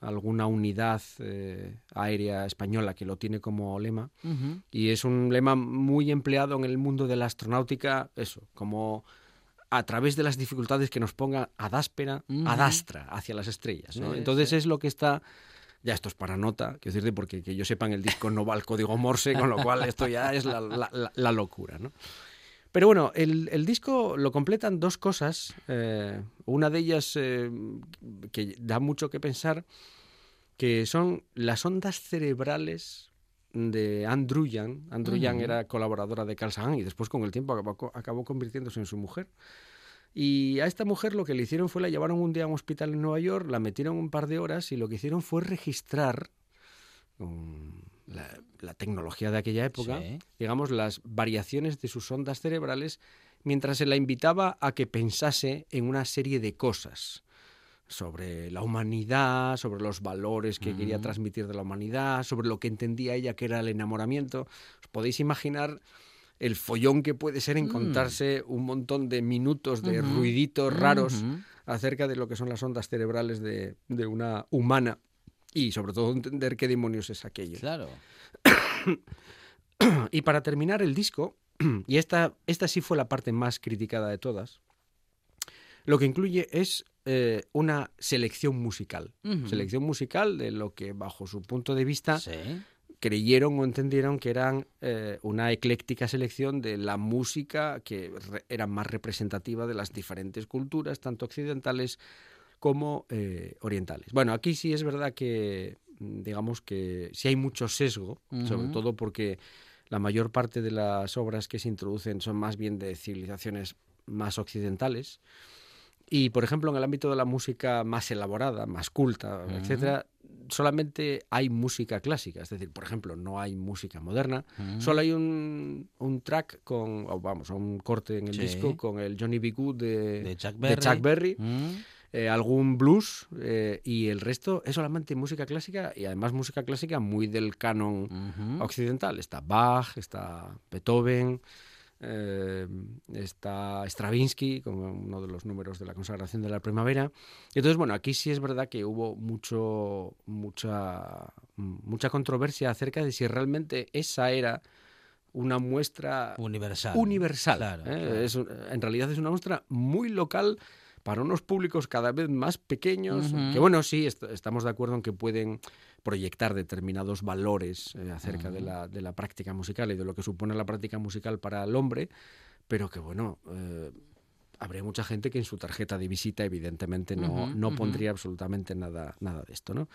alguna unidad eh, aérea española que lo tiene como lema Ujú. y es un lema muy empleado en el mundo de la astronáutica, eso, como a través de las dificultades que nos ponga ad áspera, Ujú. ad astra, hacia las estrellas. ¿no? Sí, Entonces sí. es lo que está... Ya esto es para nota, quiero decirte, porque que yo sepa en el disco no va el código Morse, con lo cual esto ya es la, la- la- la locura, ¿no? Pero bueno, el, el disco lo completan dos cosas. eh, una de ellas eh, que da mucho que pensar, que son las ondas cerebrales de Andrew Young. Andrew Young Ujú. era colaboradora de Carl Sagan y después con el tiempo acabó, acabó convirtiéndose en su mujer. Y a esta mujer lo que le hicieron fue la llevaron un día a un hospital en Nueva York, la metieron un par de horas y lo que hicieron fue registrar con la, la tecnología de aquella época, Sí. digamos, las variaciones de sus ondas cerebrales mientras se la invitaba a que pensase en una serie de cosas sobre la humanidad, sobre los valores que quería transmitir de la humanidad, sobre lo que entendía ella que era el enamoramiento. Os podéis imaginar el follón que puede ser encontrarse un montón de minutos de ruiditos raros acerca de lo que son las ondas cerebrales de, de una humana y sobre todo entender qué demonios es aquello. Claro. Y para terminar el disco, y esta, esta sí fue la parte más criticada de todas, lo que incluye es eh, una selección musical. Selección musical de lo que bajo su punto de vista Sí. creyeron o entendieron que eran eh, una ecléctica selección de la música que era más representativa de las diferentes culturas, tanto occidentales como eh, orientales. Bueno, aquí sí es verdad que, mm, digamos que sí hay mucho sesgo, sobre Ujú. todo porque la mayor parte de las obras que se introducen son más bien de civilizaciones más occidentales. Y, por ejemplo, en el ámbito de la música más elaborada, más culta, Ujú. etcétera, solamente hay música clásica, es decir, por ejemplo, no hay música moderna, Mm. solo hay un, un track con, o vamos, un corte en el Sí. disco con el Johnny B. Good de, de Chuck de Berry. Chuck Berry, Mm. Eh, algún blues eh, y el resto es solamente música clásica y además música clásica muy del canon occidental. Está Bach, está Beethoven, eh, está Stravinsky, como uno de los números de la consagración de la primavera. Entonces, bueno, aquí sí es verdad que hubo mucho, mucha, mucha controversia acerca de si realmente esa era una muestra Universal. universal. Claro, ¿eh? claro. Es en realidad es una muestra muy local para unos públicos cada vez más pequeños, que bueno, sí, est- estamos de acuerdo en que pueden proyectar determinados valores eh, acerca de, la, de la práctica musical y de lo que supone la práctica musical para el hombre, pero que bueno, eh, habría mucha gente que en su tarjeta de visita evidentemente no, no pondría absolutamente nada, nada de esto, ¿no?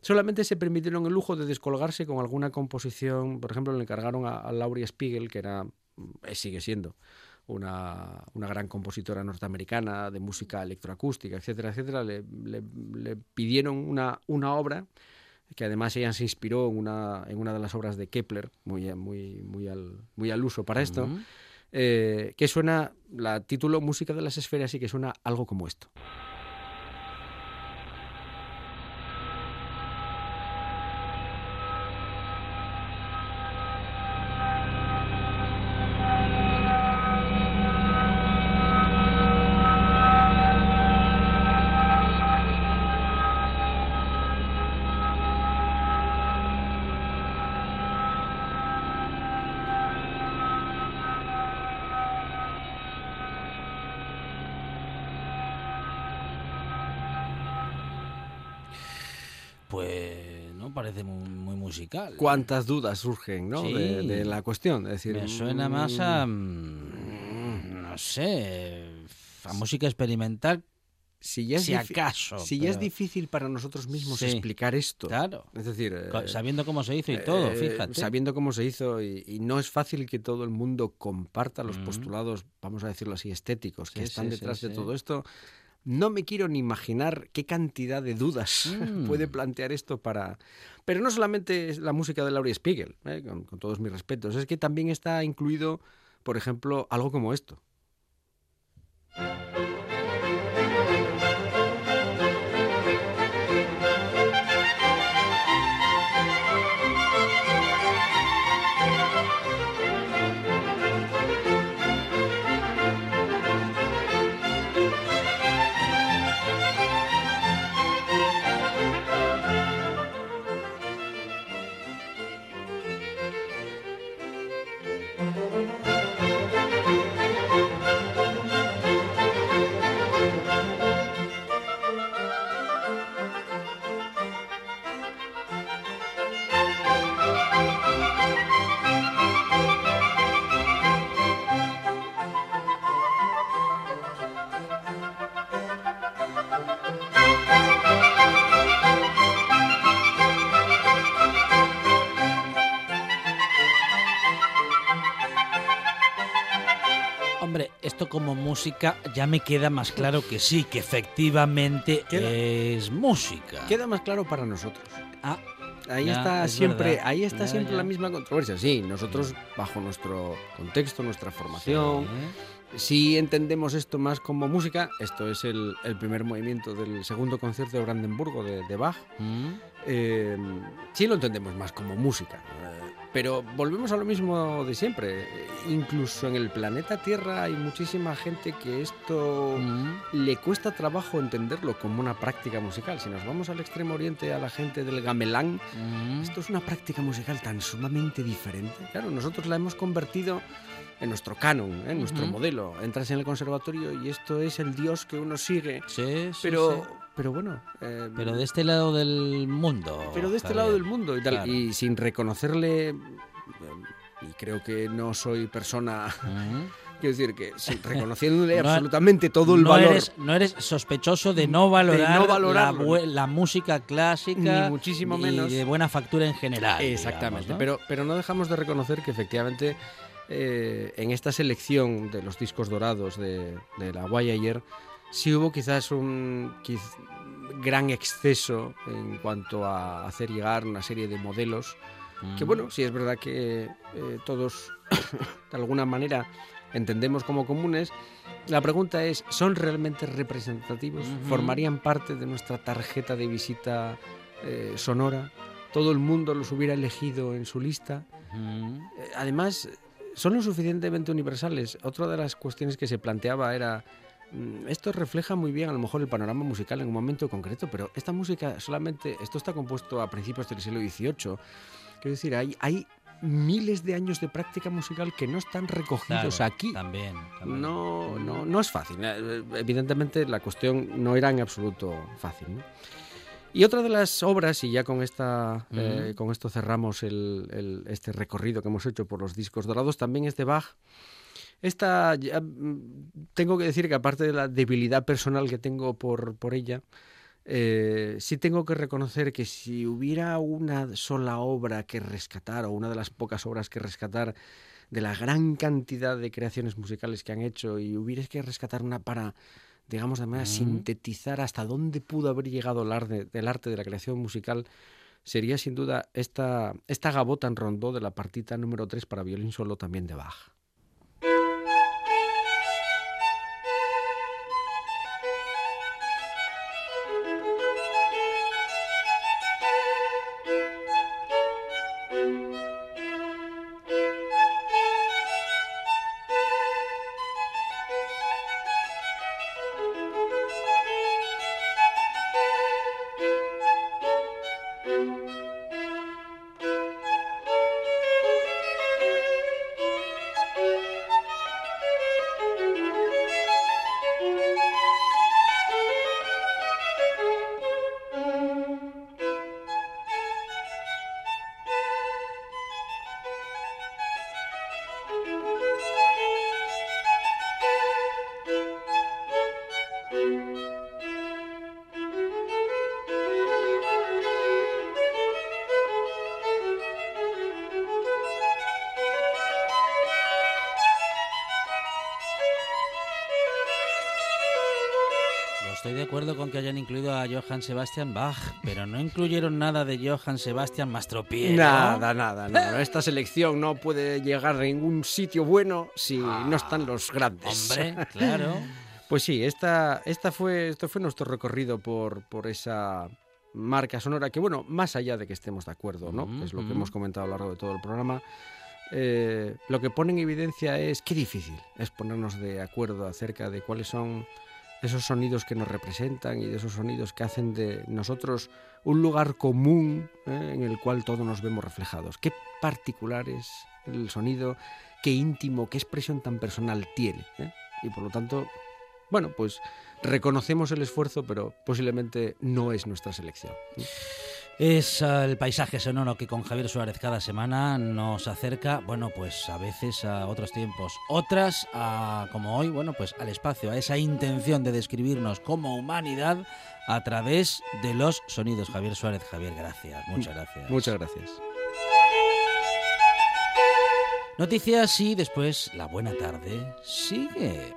Solamente se permitieron el lujo de descolgarse con alguna composición, por ejemplo, le encargaron a, a Laurie Spiegel, que era, eh, sigue siendo una, una gran compositora norteamericana de música electroacústica, etcétera, etcétera, le, le- le pidieron una, una obra que además ella se inspiró en una, en una de las obras de Kepler, muy, muy, muy, al, muy al uso para esto, eh, que suena, la título Música de las Esferas y que suena algo como esto. Pues no parece muy, muy ¿Cuántas dudas surgen ¿no? Sí. de, de la cuestión? Es decir, Me suena más a. mm, mm, No sé. A música experimental, si ya es, si acaso. si ya es difícil para nosotros mismos Sí. explicar esto, Claro. es decir, eh, Sabiendo cómo se hizo y todo, eh, fíjate. Sabiendo cómo se hizo y, y no es fácil que todo el mundo comparta los Ujú. postulados, vamos a decirlo así, estéticos que están sí, detrás de todo esto. No me quiero ni imaginar qué cantidad de dudas Mm. puede plantear esto para... Pero no solamente es la música de Laurie Spiegel, ¿eh? con, con todos mis respetos, es que también está incluido, por ejemplo, algo como esto. Esto como música ya me queda más claro que sí, que efectivamente Queda- es música. Queda más claro para nosotros. Ah, Ahí Ya, está es siempre, verdad. ahí está Ya, siempre ya. la misma controversia. Sí, nosotros bajo nuestro contexto, nuestra formación, sí. si entendemos esto más como música, esto es el, el primer movimiento del segundo concierto de Brandenburgo de, de Bach. Mm. Eh, sí lo entendemos más como música. Pero volvemos a lo mismo de siempre. Incluso en el planeta Tierra hay muchísima gente que esto Mm. le cuesta trabajo entenderlo como una práctica musical. Si nos vamos al extremo oriente, a la gente del gamelán, Mm. esto es una práctica musical tan sumamente diferente. Claro, nosotros la hemos convertido en nuestro canon, ¿eh? en nuestro modelo. Entras en el conservatorio y esto es el dios que uno sigue. Sí, sí, Pero, sí. Pero bueno. eh, Pero de este lado del mundo. pero de este lado del mundo y tal. Claro. Y sin reconocerle. eh, Y creo que no soy persona. Mm. Quiero decir que reconociéndole No- absolutamente todo el no valor. Eres, no eres sospechoso de no valorar, no la, música clásica. Ni muchísimo y menos. de buena factura en general. Exactamente, pero, pero no dejamos de reconocer que efectivamente eh, en esta selección de los discos dorados de, de la Guayayer sí hubo quizás un, quiz- gran exceso en cuanto a hacer llegar una serie de modelos que Mm. bueno, sí es verdad que eh, todos de alguna manera entendemos como comunes. La pregunta es, ¿son realmente representativos? ¿Formarían parte de nuestra tarjeta de visita eh, sonora? ¿Todo el mundo los hubiera elegido en su lista? Mm. Eh, Además, son lo suficientemente universales. Otra de las cuestiones que se planteaba era, esto refleja muy bien a lo mejor el panorama musical en un momento concreto, pero esta música solamente, esto está compuesto a principios del siglo XVIII. Quiero decir, hay, hay miles de años de práctica musical que no están recogidos Claro, aquí. También. también. No, no, no es fácil. Eh, Evidentemente la cuestión no era en absoluto fácil. ¿no? Y otra de las obras, y ya con esta eh, con esto cerramos el- el- este recorrido que hemos hecho por los discos dorados, también es de Bach. Esta, ya, mm, tengo que decir que aparte de la debilidad personal que tengo por, por ella, eh, sí tengo que reconocer que si hubiera una sola obra que rescatar, o una de las pocas obras que rescatar de la gran cantidad de creaciones musicales que han hecho, y hubiera que rescatar una para, digamos, de manera Mm. sintetizar hasta dónde pudo haber llegado el arte, el arte de la creación musical, sería sin duda esta, esta gabota en rondó de la partita número 3 para violín solo también de Bach. Acuerdo con que hayan incluido a Johann Sebastian Bach, pero no incluyeron nada de Johann Sebastian Mastropiero. Nada, nada, no, Esta selección no puede llegar a ningún sitio bueno si no están los grandes. Hombre, claro. Pues sí, esta, esta fue, esto fue nuestro recorrido por, por esa marca sonora que, bueno, más allá de que estemos de acuerdo, ¿no? Que es lo que hemos comentado a lo largo de todo el programa, eh, lo que pone en evidencia es qué difícil es ponernos de acuerdo acerca de cuáles son esos sonidos que nos representan y de esos sonidos que hacen de nosotros un lugar común ¿eh? en el cual todos nos vemos reflejados. Qué particular es el sonido, qué íntimo, qué expresión tan personal tiene. ¿eh? Y por lo tanto, bueno, pues reconocemos el esfuerzo, pero posiblemente no es nuestra selección. Es el paisaje sonoro que con Javier Suárez cada semana nos acerca, bueno, pues a veces a otros tiempos, otras, a, como hoy, bueno, pues al espacio, a esa intención de describirnos como humanidad a través de los sonidos. Javier Suárez, Javier, gracias, muchas gracias. Muchas gracias. Noticias y después la buena tarde sigue.